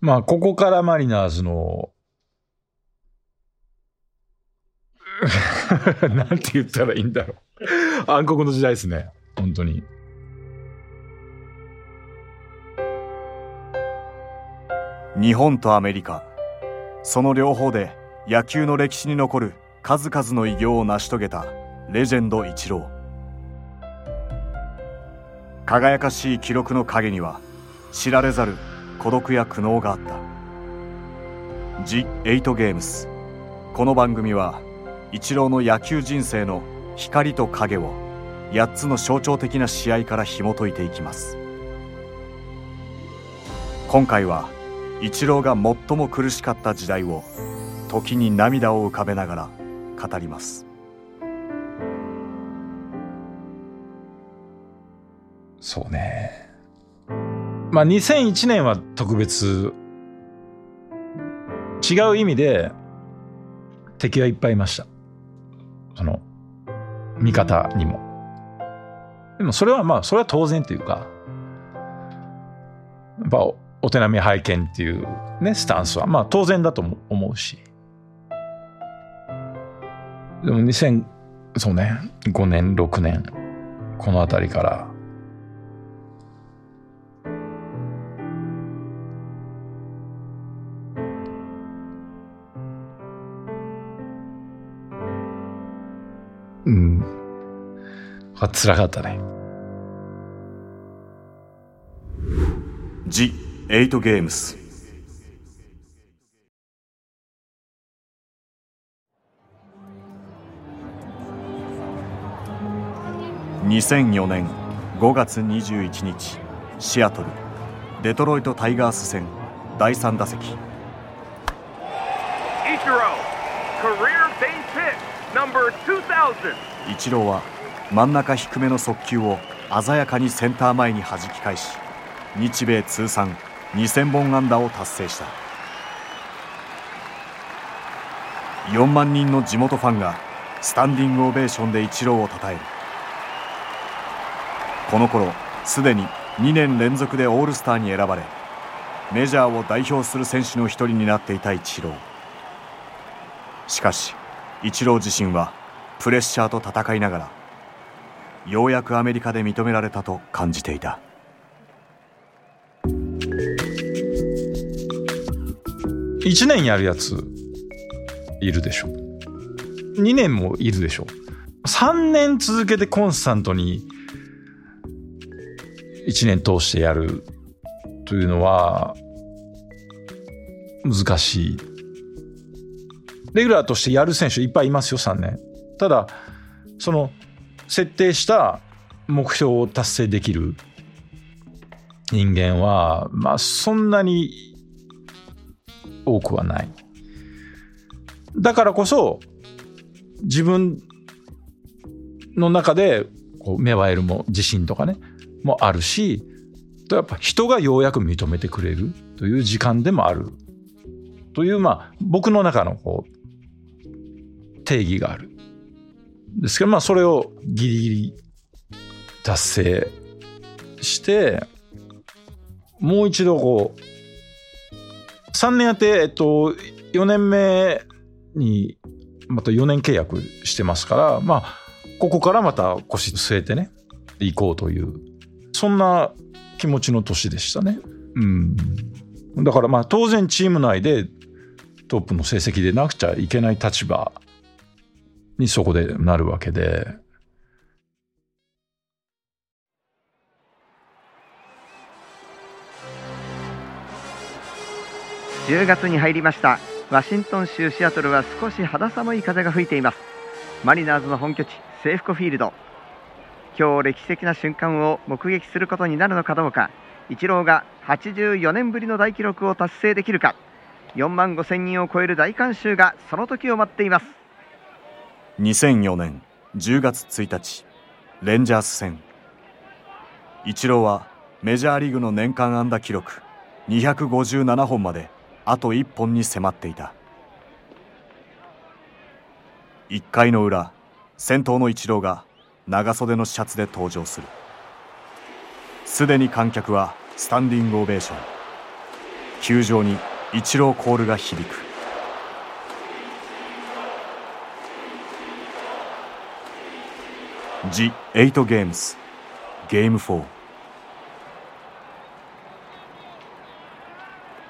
まあ、ここからマリナーズの、なんて言ったらいいんだろう。暗黒の時代ですね。本当に。日本とアメリカその両方で野球の歴史に残る数々の偉業を成し遂げたレジェンドイチロー輝かしい記録の陰には知られざる孤独や苦悩があった「ジ・エイト・ゲームス」この番組はイチローの野球人生の光と影を8つの象徴的な試合から紐解いていきます。今回はイチローが最も苦しかった時代を時に涙を浮かべながら語ります。そうね。まあ、2001年は特別、違う意味で敵はいっぱいいました。その、味方にも。でもそれはまあ、それは当然というか、やっぱお手並み拝見っていうね、スタンスはまあ当然だと思うし。でも2000、そうね、5年、6年、この辺りから、うん。辛かったね。ジ・エイト・ゲームス2004年5月21日シアトルデトロイト・タイガース戦第3打席イチローイチローは真ん中低めの速球を鮮やかにセンター前に弾き返し日米通算2000本安打を達成した。4万人の地元ファンがスタンディングオベーションでイチローをたたえる。この頃すでに2年連続でオールスターに選ばれメジャーを代表する選手の一人になっていたイチローしかしイチロー自身はプレッシャーと戦いながらようやくアメリカで認められたと感じていた。1年やるやついるでしょ。2年もいるでしょ。3年続けてコンスタントに1年通してやるというのは難しい。レギュラーとしてやる選手いっぱいいますよ、3年。ただ、その設定した目標を達成できる人間は、まあそんなに多くはない。だからこそ、自分の中でこう芽生えるも自信とかね、もあるしと、やっぱ人がようやく認めてくれるという時間でもあるという、まあ、僕の中のこう定義がある。ですけど、まあ、それをギリギリ達成して、もう一度こう、3年やって、えっと、4年目にまた4年契約してますから、まあ、ここからまた腰据えてね、行こうというそんな気持ちの年でしたね。うん。だからまあ当然チーム内でトップの成績でなくちゃいけない立場にそこでなるわけで。10月に入りました。ワシントン州シアトルは少し肌寒い風が吹いています。マリナーズの本拠地セーフコフィールド。今日歴史的な瞬間を目撃することになるのかどうか。イチローが84年ぶりの大記録を達成できるか。4万5千人を超える大観衆がその時を待っています。2004年10月1日レンジャース戦。イチローはメジャーリーグの年間安打記録257本まであと1本に迫っていた。1回の裏先頭のイチローが長袖のシャツで登場する。すでに観客はスタンディングオベーション。球場にイチローコールが響く「ジ・エイト・ゲームス」ゲーム4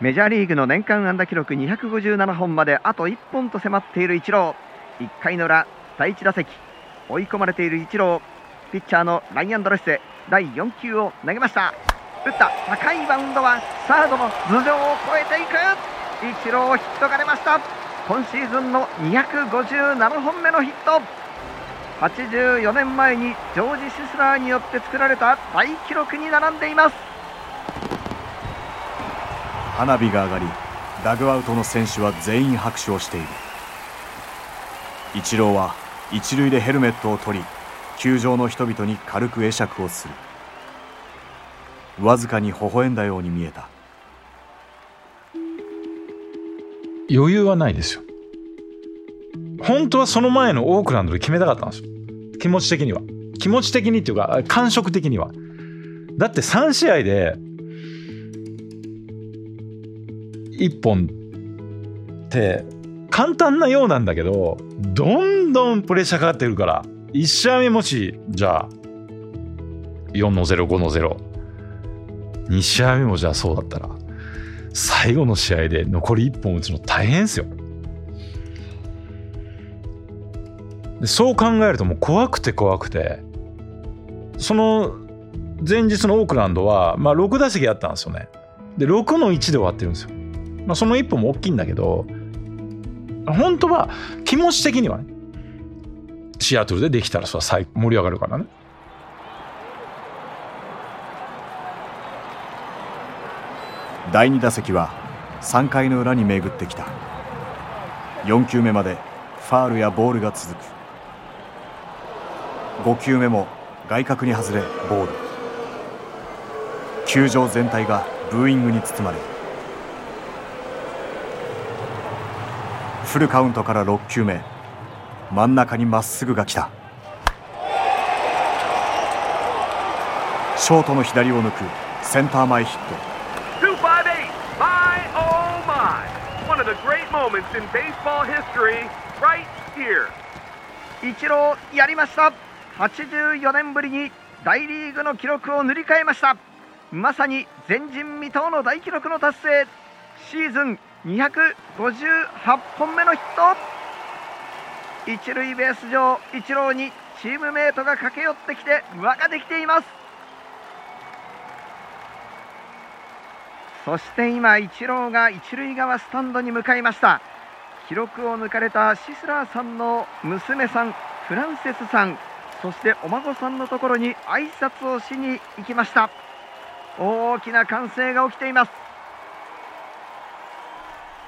メジャーリーグの年間安打記録257本まであと1本と迫っているイチロー。1回の裏第1打席追い込まれているイチロー。ピッチャーのライアンドレッセ第4球を投げました。打った高いバウンドはサードの頭上を越えていく。イチローヒットが出ました。今シーズンの257本目のヒット。84年前にジョージ・シスラーによって作られた大記録に並んでいます。花火が上がりダグアウトの選手は全員拍手をしている。イチローは一塁でヘルメットを取り球場の人々に軽く会釈をする。わずかに微笑んだように見えた。余裕はないですよ本当はその前のオークランドで決めたかったんですよ。気持ち的には。気持ち的にっていうか感触的には。だって3試合で1本って簡単なようなんだけどどんどんプレッシャーかかってるから1試合目もしじゃあ4の05の02試合目もじゃあそうだったら最後の試合で残り1本打つの大変ですよ。そう考えるともう怖くて怖くて。その前日のオークランドは、まあ、6打席あったんですよね。で6の1で終わってるんですよ、まあ、その1本も大きいんだけど本当は気持ち的にはねシアトルでできたらそれは盛り上がるからね。第2打席は3回の裏に巡ってきた。4球目までファールやボールが続く。5球目も外角に外れボール。球場全体がブーイングに包まれ。フルカウントから6球目。真ん中にまっすぐが来た。ショートの左を抜く。センター前ヒット。イチローやりました84年ぶりに大リーグの記録を塗り替えました。まさに前人未到の大記録の達成。シーズン258本目のヒット。一塁ベース上イチローにチームメートが駆け寄ってきて輪ができています。そして今イチローが一塁側スタンドに向かいました。記録を抜かれたシスラーさんの娘さんフランセスさん。そしてお孫さんのところに挨拶をしに行きました。大きな歓声が起きています。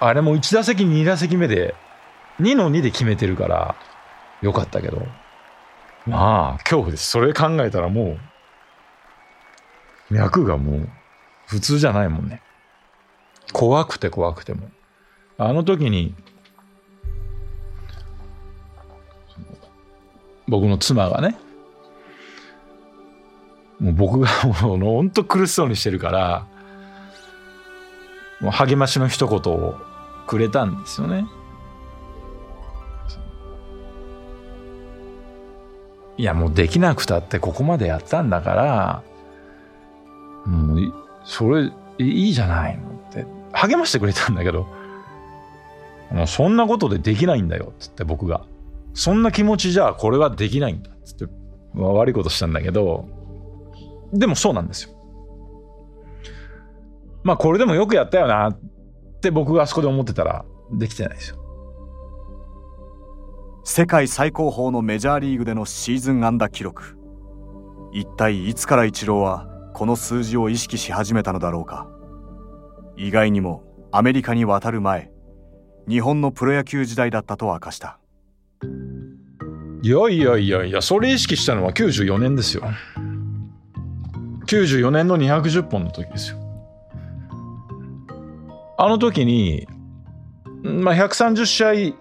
あれも1打席2打席目で2の2で決めてるからよかったけど。まあ恐怖です。それ考えたらもう脈がもう普通じゃないもんね。怖くて怖くても。あの時に僕の妻がねもう僕がもうほんと苦しそうにしてるからもう励ましの一言をくれたんですよね。いやもうできなくたってここまでやったんだからもうそれいいじゃないのって励ましてくれたんだけどもうそんなことでできないんだよっつって僕がそんな気持ちじゃこれはできないんだっつって、まあ、悪いことしたんだけどでもそうなんですよ。まあこれでもよくやったよなって僕があそこで思ってたらできてないですよ。世界最高峰のメジャーリーグでのシーズン安打記録。一体いつからイチローはこの数字を意識し始めたのだろうか。意外にもアメリカに渡る前日本のプロ野球時代だったと明かした。いやいやいやいやそれ意識したのは94年ですよ。94年の210本の時ですよ。あの時にまあ130試合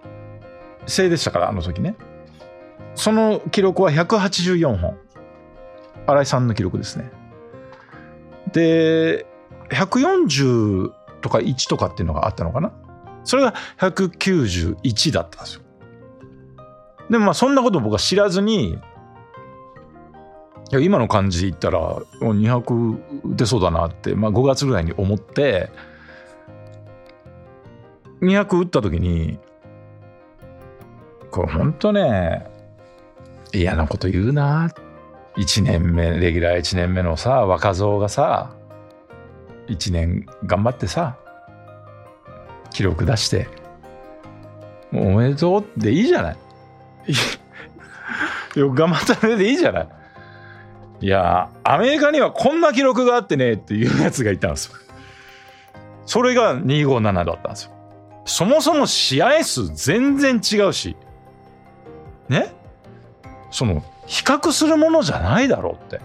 制でしたからあの時ね。その記録は184本。新井さんの記録ですね。で140とか1とかっていうのがあったのかな。それが191だったんですよ。でもまあそんなこと僕は知らずにいや今の感じで言ったら200出そうだなって、まあ、5月ぐらいに思って200打った時にこれ本当ね嫌なこと言うな。1年目レギュラー1年目のさ若造がさ1年頑張ってさ記録出しておめでとうっていいじゃない。よく頑張ったねでいいじゃない。いやアメリカにはこんな記録があってねっていうやつがいたんですよ。それが257だったんですよ。そもそも試合数全然違うしね？その比較するものじゃないだろうって。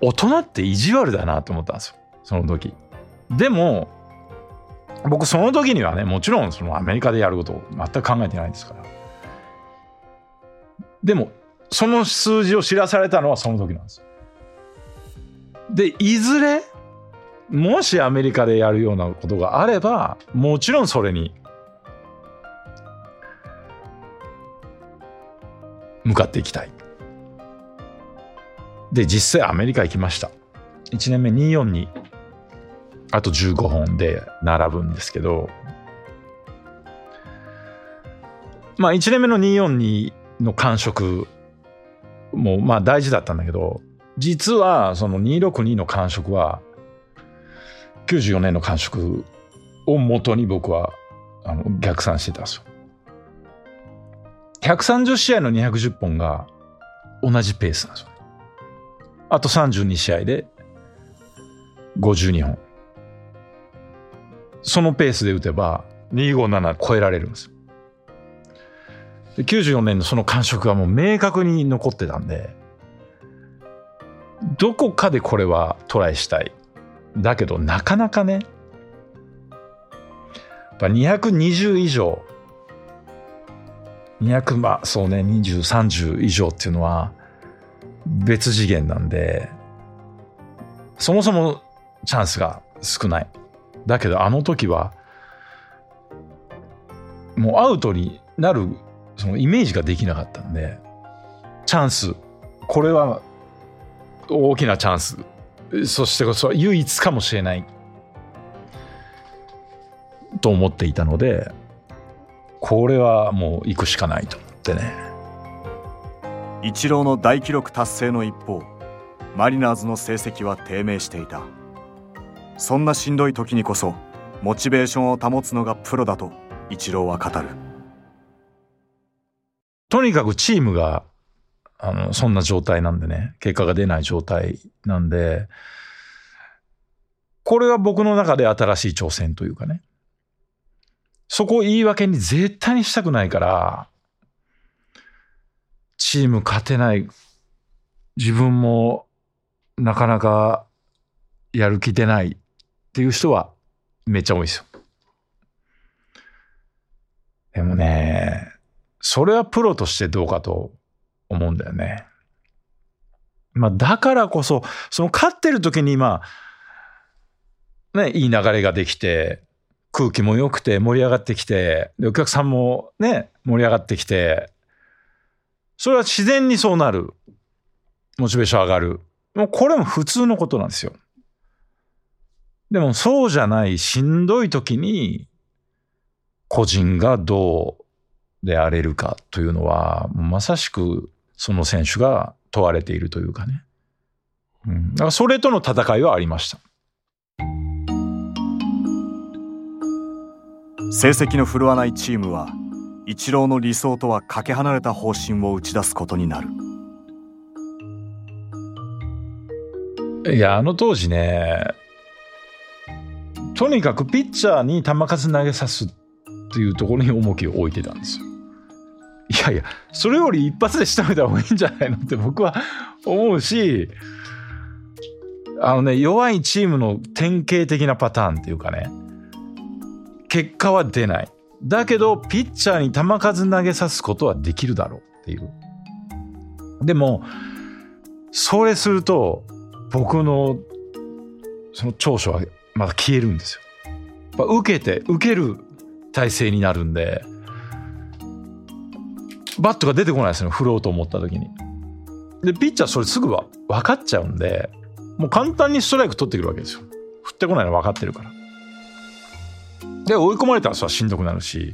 大人って意地悪だなと思ったんですよ。その時。でも僕その時にはねもちろんそのアメリカでやることを全く考えてないですからでもその数字を知らされたのはその時なんですでいずれもしアメリカでやるようなことがあればもちろんそれに向かっていきたい。で、実際アメリカ行きました。1年目242、あと15本で並ぶんですけど、まあ1年目の242の感触もまあ大事だったんだけど、実はその262の感触は94年の感触をもとに僕はあの逆算してたんですよ。130試合の210本が同じペースなんですよ。あと32試合で52本。そのペースで打てば257超えられるんです。で94年のその感触がもう明確に残ってたんで、どこかでこれはトライしたい。だけどなかなかね、やっぱ220以上200まあそうね2030以上っていうのは別次元なんでそもそもチャンスが少ないだけどあの時はもうアウトになるそのイメージができなかったんでチャンス。これは大きなチャンス。そしてこそ唯一かもしれない。と思っていたのでこれはもう行くしかないと思ってね。イチローの大記録達成の一方マリナーズの成績は低迷していた。そんなしんどい時にこそモチベーションを保つのがプロだとイチローは語る。とにかくチームがあのそんな状態なんでね。結果が出ない状態なんで。これは僕の中で新しい挑戦というかね。そこを言い訳に絶対にしたくないから、チーム勝てない、自分もなかなかやる気出ない。っていう人はめっちゃ多いですよ。でもね、それはプロとしてどうかと思うんだよね。まあだからこそ、その勝ってる時にまあ、ね、いい流れができて、空気も良くて盛り上がってきて、で、お客さんもね、盛り上がってきて、それは自然にそうなる。モチベーション上がる。もうこれも普通のことなんですよ。でもそうじゃないしんどい時に個人がどうであれるかというのはまさしくその選手が問われているというかね。うん、だからそれとの戦いはありました。成績の振るわないチームはイチローの理想とはかけ離れた方針を打ち出すことになるいやあの当時ねとにかくピッチャーに球数投げさすっていうところに重きを置いてたんですよ。いやいやそれより一発で仕留めた方がいいんじゃないのって僕は思うしあのね弱いチームの典型的なパターンっていうかね結果は出ない。だけど、ピッチャーに球数投げさすことはできるだろうっていう。でも、それすると、僕のその長所はまだ消えるんですよ。受けて受ける体勢になるんでバットが出てこないですね振ろうと思った時に。でピッチャーそれすぐは分かっちゃうんでもう簡単にストライク取ってくるわけですよ。振ってこないの分かってるから。で追い込まれたらそれはしんどくなるし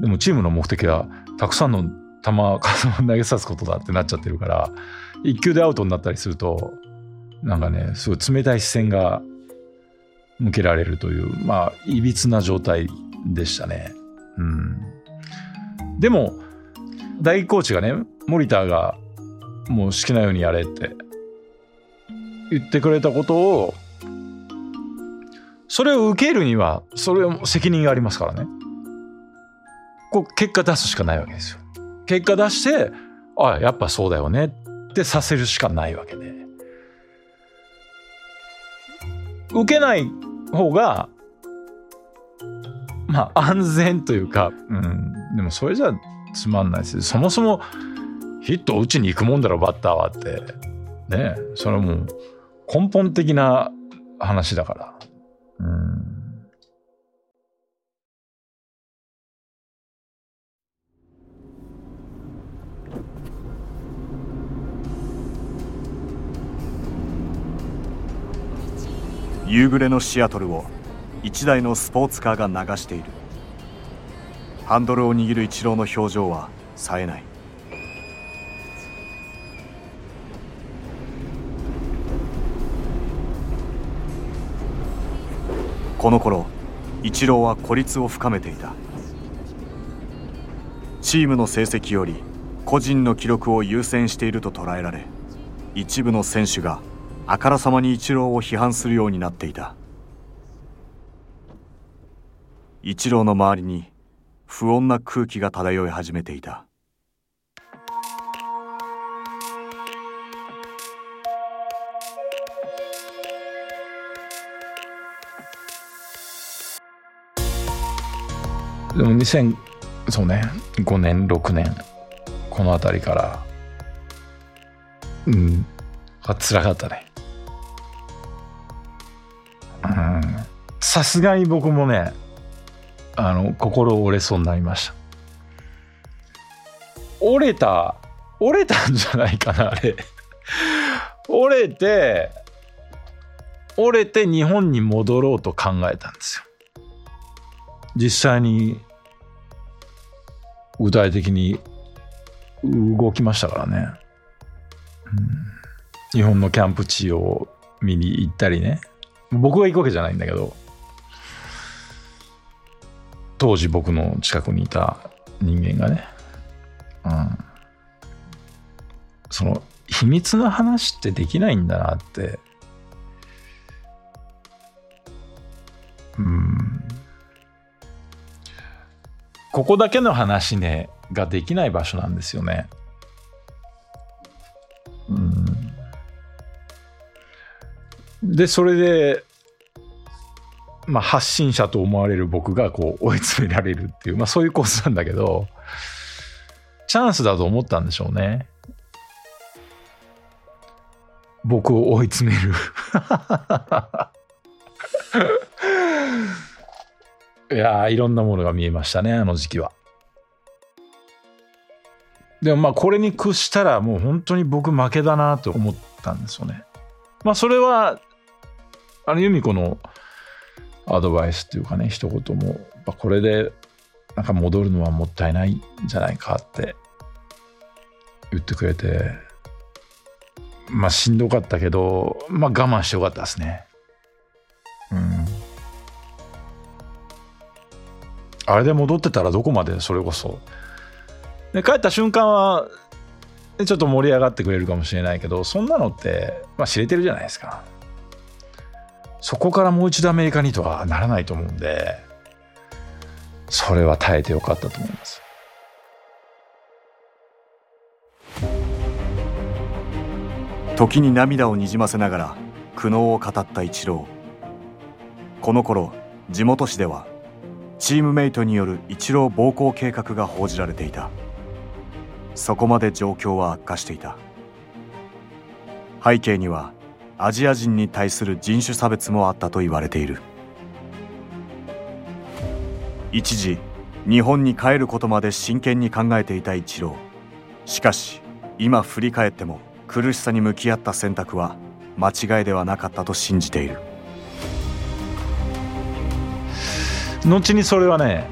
でもチームの目的はたくさんの球を投げさすことだってなっちゃってるから1球でアウトになったりするとなんかねすごい冷たい視線が向けられるというまあいびつな状態でしたね。うん、でも大コーチがね森田がもう好きなようにやれって言ってくれたことをそれを受けるにはそれも責任がありますからね。こう結果出すしかないわけですよ。結果出してあやっぱそうだよね。ってさせるしかないわけで。受けない方がまあ安全というか、うん、でもそれじゃつまんないです。そもそもヒットを打ちに行くもんだろバッターはって。ね。それはもう根本的な話だから。うん。夕暮れのシアトルを一台のスポーツカーが流している。ハンドルを握るイチローの表情は冴えない。この頃イチローは孤立を深めていた。チームの成績より個人の記録を優先していると捉えられ一部の選手があからさまにイチローを批判するようになっていた。イチローの周りに不穏な空気が漂い始めていた。でも2000そうね5年6年。この辺りからうんあ辛かったね。さすがに僕もねあの心折れそうになりました。折れた折れたんじゃないかなあれ。折れて折れて日本に戻ろうと考えたんですよ。実際に具体的に動きましたからね、うん、日本のキャンプ地を見に行ったりね。僕が行くわけじゃないんだけど。当時僕の近くにいた人間がね、うん、その秘密の話ってできないんだなって。うん。ここだけの話ねができない場所なんですよね。うん、でそれで、まあ、発信者と思われる僕がこう追い詰められるっていう、まあ、そういうコースなんだけどチャンスだと思ったんでしょうね。僕を追い詰める いやいろんなものが見えましたねあの時期は。でもまあこれに屈したらもう本当に僕負けだなと思ったんですよね。まあそれはあの由美子のアドバイスっていうかね一言もこれでなんか戻るのはもったいないんじゃないかって言ってくれてまあしんどかったけどまあ我慢してよかったですね。うん。あれで戻ってたらどこまでそれこそ。で帰った瞬間はちょっと盛り上がってくれるかもしれないけどそんなのって、まあ、知れてるじゃないですか。そこからもう一度アメリカにとはならないと思うんでそれは耐えてよかったと思います。時に涙をにじませながら苦悩を語ったイチロー。この頃地元紙ではチームメイトによるイチロー暴行計画が報じられていた。そこまで状況は悪化していた。背景にはアジア人に対する人種差別もあったと言われている。一時日本に帰ることまで真剣に考えていた一郎しかし今振り返っても苦しさに向き合った選択は間違いではなかったと信じている。後にそれはね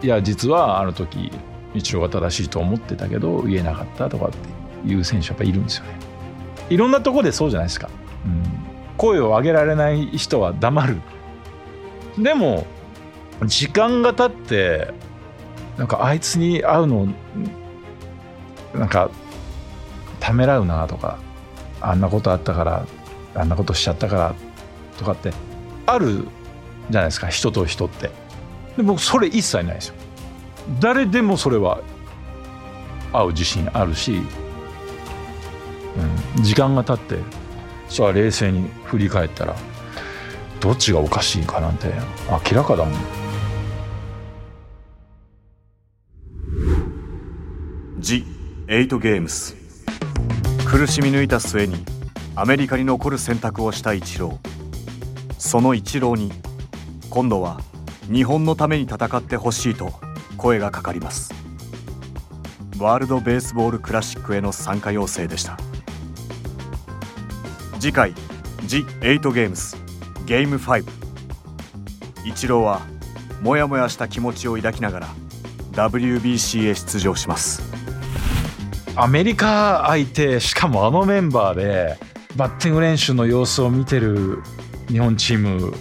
いや実はあの時一郎が正しいと思ってたけど言えなかったとかっていう選手やっぱいるんですよね。いろんなところでそうじゃないですか、声を上げられない人は黙る。でも時間が経ってなんかあいつに会うのなんかためらうなとかあんなことあったからあんなことしちゃったからとかってあるじゃないですか人と人って。でもそれ一切ないですよ。誰でもそれは会う自信あるし、うん、時間が経ってそれは冷静に振り返ったらどっちがおかしいかなんて明らかだもん。ジ・エイトゲームス。苦しみ抜いた末にアメリカに残る選択をしたイチロー。そのイチローに今度は日本のために戦ってほしいと声がかかります。ワールド・ベースボール・クラシックへの参加要請でした。次回「ジ・エイトゲームスゲーム5」イチローはモヤモヤした気持ちを抱きながら WBC へ出場します。アメリカ相手しかもあのメンバーでバッティング練習の様子を見てる日本チームフ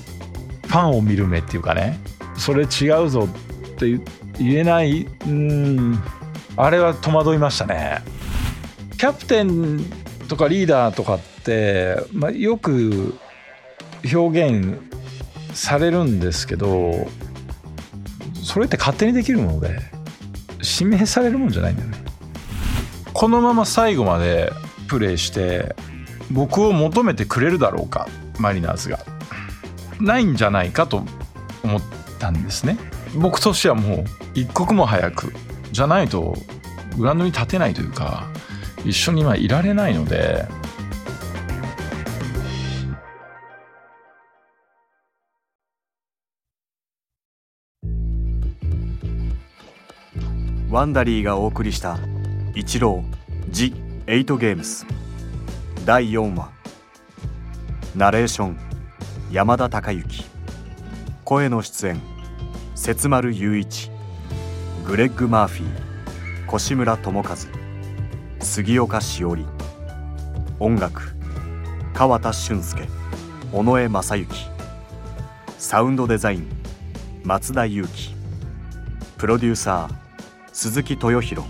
ァンを見る目っていうかね。それ違うぞって言えないうんあれは戸惑いましたね。キャプテンとかリーダーとかって、まあ、よく表現されるんですけどそれって勝手にできるもので指名されるもんじゃないんだよね。このまま最後までプレーして僕を求めてくれるだろうかマリナーズが。ないんじゃないかと思ったんですね。僕としてはもう一刻も早くじゃないとグラウンドに立てないというか一緒に今いられないのでワンダリーがお送りした「イチロー・ジ・エイト・ゲームス」第4話。ナレーション山田孝之。声の出演節丸雄一。グレッグ・マーフィー越村智和。杉岡しおり音楽川田俊介。尾上正幸サウンドデザイン松田裕樹。プロデューサー鈴木豊弘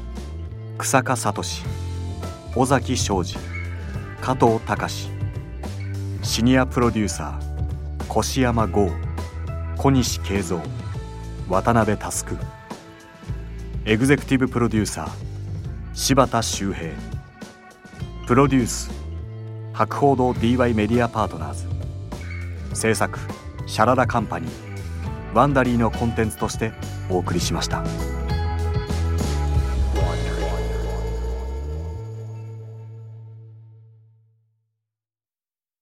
草加聡尾崎昌司加藤隆シニアプロデューサー越山剛小西慶三渡辺佑エグゼクティブプロデューサー柴田修平プロデュース博報堂 DY メディアパートナーズ制作シャララカンパニーワンダリーのコンテンツとしてお送りしました。